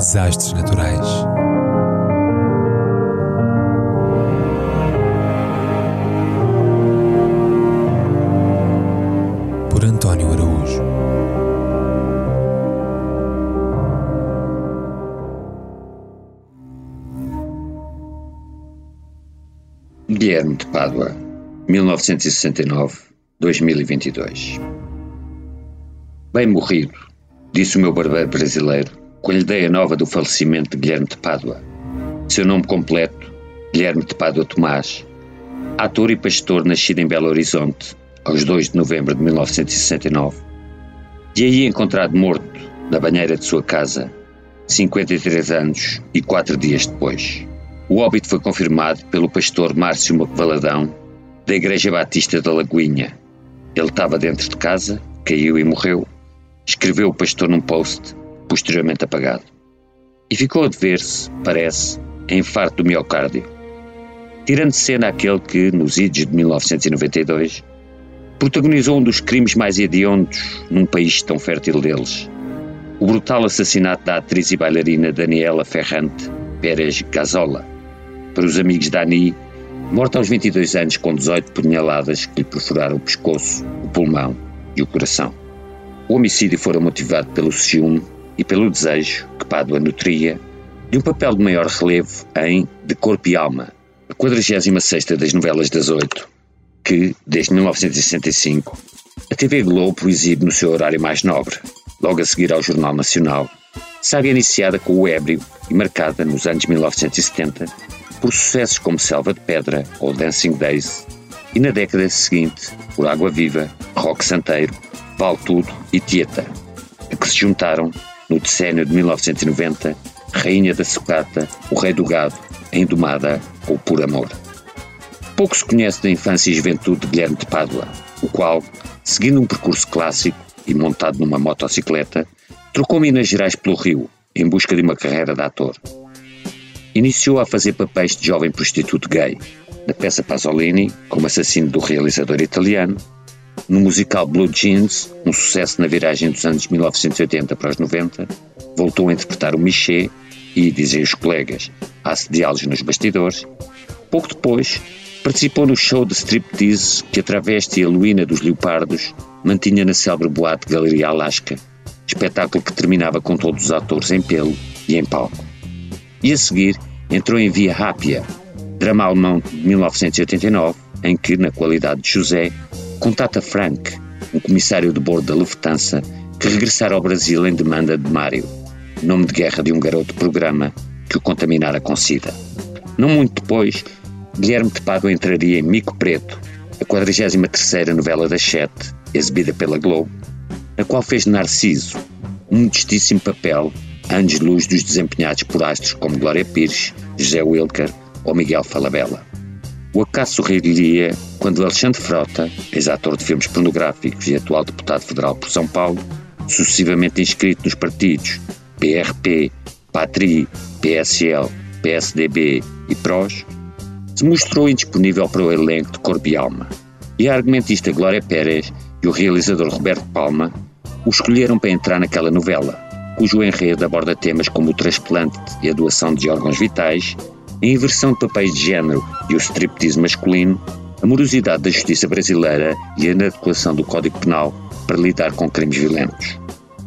Desastres naturais. Por António Araújo. Guilherme de Pádua, 1969-2022. Bem morrido, disse o meu barbeiro brasileiro, com a ideia nova do falecimento de Guilherme de Pádua. Seu nome completo, Guilherme de Pádua Tomás, ator e pastor nascido em Belo Horizonte, aos 2 de novembro de 1969, e aí encontrado morto na banheira de sua casa, 53 anos e 4 dias depois. O óbito foi confirmado pelo pastor Márcio Valadão, da Igreja Batista da Lagoinha. Ele estava dentro de casa, caiu e morreu. Escreveu o pastor num post, posteriormente apagado. E ficou a dever-se, parece, em infarto do miocárdio. Tirando cena aquele que, nos idos de 1992, protagonizou um dos crimes mais hediondos num país tão fértil deles. O brutal assassinato da atriz e bailarina Daniela Ferrante Pérez Gazola, para os amigos da morta aos 22 anos com 18 punhaladas que lhe perfuraram o pescoço, o pulmão e o coração. O homicídio fora motivado pelo ciúme e pelo desejo, que Pádua nutria, de um papel de maior relevo em De Corpo e Alma, a 46 das novelas das oito, que, desde 1965, a TV Globo exibe no seu horário mais nobre, logo a seguir ao Jornal Nacional, sabe iniciada com o ébrio e marcada, nos anos 1970, por sucessos como Selva de Pedra ou Dancing Days, e na década seguinte por Água Viva, Rock Santeiro, Vale Tudo e Tieta, a que se juntaram, no decênio de 1990, Rainha da Sucata, O Rei do Gado, A Indomada ou Por Amor. Pouco se conhece da infância e juventude de Guilherme de Pádua, o qual, seguindo um percurso clássico e montado numa motocicleta, trocou Minas Gerais pelo Rio, em busca de uma carreira de ator. Iniciou a fazer papéis de jovem prostituto gay, na peça Pasolini, como assassino do realizador italiano, no musical Blue Jeans, um sucesso na viragem dos anos 1980 para os 90, voltou a interpretar o Miché e, dizem os colegas, a assediá-los nos bastidores. Pouco depois, participou no show de striptease que a travesti Heloína dos Leopardos mantinha na célebre boate Galeria Alaska, espetáculo que terminava com todos os atores em pelo e em palco. E a seguir entrou em Via Rápia, drama alemão de 1989, em que, na qualidade de José, contata Frank, um comissário de bordo da Lufthansa, que regressara ao Brasil em demanda de Mário, nome de guerra de um garoto programa que o contaminara com sida. Não muito depois, Guilherme de Pádua entraria em Mico Preto, a 43ª novela das Sete, exibida pela Globo, na qual fez Narciso, um modestíssimo papel anos-luz dos desempenhados por astros como Glória Pires, José Wilker ou Miguel Falabella. O acaso sorriria quando Alexandre Frota, ex-ator de filmes pornográficos e atual deputado federal por São Paulo, sucessivamente inscrito nos partidos PRP, PATRI, PSL, PSDB e PROS, se mostrou indisponível para o elenco de Corpo e Alma. E a argumentista Glória Pérez e o realizador Roberto Palma o escolheram para entrar naquela novela, cujo enredo aborda temas como o transplante e a doação de órgãos vitais, a inversão de papéis de género e o striptease masculino, a morosidade da justiça brasileira e a inadequação do Código Penal para lidar com crimes violentos.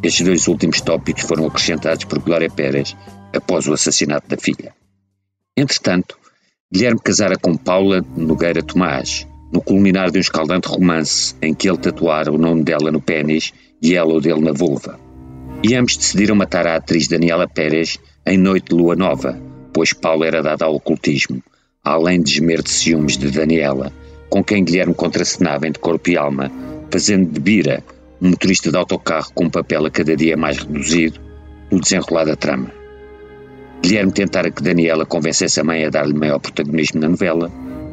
Estes dois últimos tópicos foram acrescentados por Glória Pérez após o assassinato da filha. Entretanto, Guilherme casara com Paula Nogueira Tomás, no culminar de um escaldante romance em que ele tatuara o nome dela no pênis e ela o dele na vulva. E ambos decidiram matar a atriz Daniela Pérez em noite de lua nova, pois Paulo era dado ao ocultismo, além de gemer de ciúmes de Daniela, com quem Guilherme contracenava entre corpo e alma, fazendo de Bira um motorista de autocarro com um papel a cada dia mais reduzido no desenrolar da trama. Guilherme tentara que Daniela convencesse a mãe a dar-lhe maior protagonismo na novela,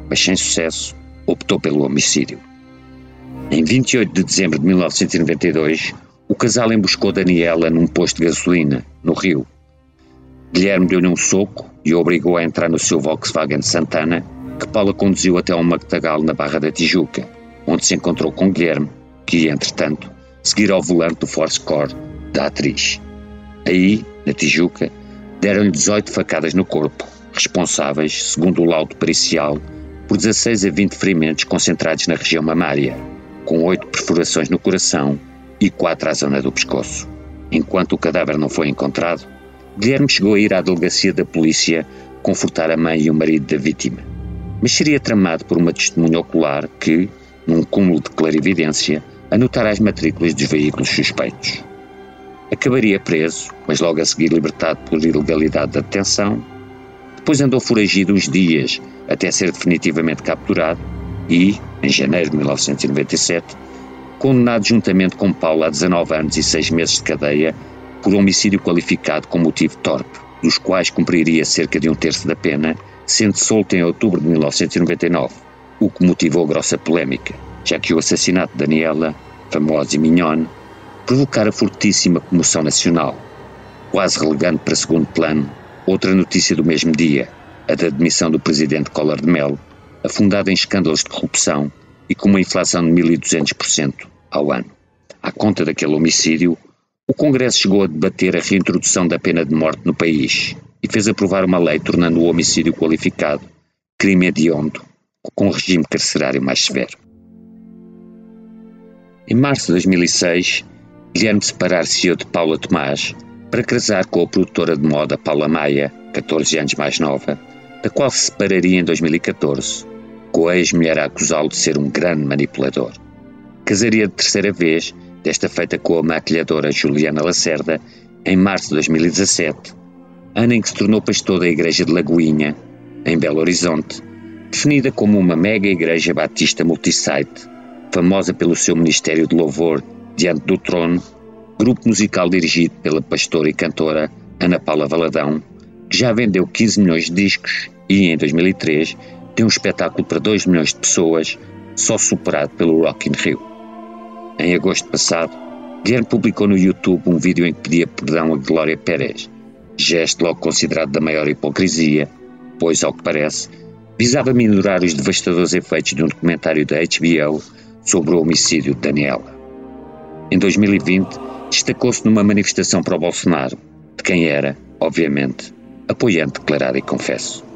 mas sem sucesso, optou pelo homicídio. Em 28 de dezembro de 1992, o casal emboscou Daniela num posto de gasolina, no Rio. Guilherme deu-lhe um soco e o obrigou a entrar no seu Volkswagen Santana, que Paula conduziu até ao Mactagal na Barra da Tijuca, onde se encontrou com Guilherme, que, entretanto, seguira ao volante do Force Core da atriz. Aí, na Tijuca, deram-lhe 18 facadas no corpo, responsáveis, segundo o laudo pericial, por 16 a 20 ferimentos concentrados na região mamária, com 8 perfurações no coração e 4 à zona do pescoço. Enquanto o cadáver não foi encontrado, Guilherme chegou a ir à delegacia da polícia confortar a mãe e o marido da vítima. Mas seria tramado por uma testemunha ocular que, num cúmulo de clarividência, anotara as matrículas dos veículos suspeitos. Acabaria preso, mas logo a seguir libertado por ilegalidade da detenção. Depois andou foragido uns dias até ser definitivamente capturado e, em janeiro de 1997, condenado juntamente com Paulo a 19 anos e 6 meses de cadeia por homicídio qualificado com motivo torpe, dos quais cumpriria cerca de um terço da pena, sendo solto em outubro de 1999, o que motivou grossa polémica, já que o assassinato de Daniela, famosa e mignone, provocara fortíssima comoção nacional, quase relegando para segundo plano outra notícia do mesmo dia, a da demissão do presidente Collor de Mello, afundada em escândalos de corrupção e com uma inflação de 1.200% ao ano. À conta daquele homicídio, o Congresso chegou a debater a reintrodução da pena de morte no país e fez aprovar uma lei tornando o homicídio qualificado crime hediondo, com um regime carcerário mais severo. Em março de 2006, Guilherme separar-se de Paula Tomás para casar com a produtora de moda Paula Maia, 14 anos mais nova, da qual se separaria em 2014, com a ex-mulher a acusá-lo de ser um grande manipulador. Casaria de terceira vez, desta feita com a maquilhadora Juliana Lacerda, em março de 2017, ano em que se tornou pastor da Igreja de Lagoinha, em Belo Horizonte, definida como uma mega igreja batista multisite, famosa pelo seu ministério de louvor Diante do Trono, grupo musical dirigido pela pastora e cantora Ana Paula Valadão, que já vendeu 15 milhões de discos e, em 2003, tem um espetáculo para 2 milhões de pessoas, só superado pelo Rock in Rio. Em agosto passado, Guilherme publicou no YouTube um vídeo em que pedia perdão a Glória Pérez, gesto logo considerado da maior hipocrisia, pois, ao que parece, visava minorar os devastadores efeitos de um documentário da HBO sobre o homicídio de Daniela. Em 2020, destacou-se numa manifestação para o Bolsonaro, de quem era, obviamente, apoiante declarado e confesso.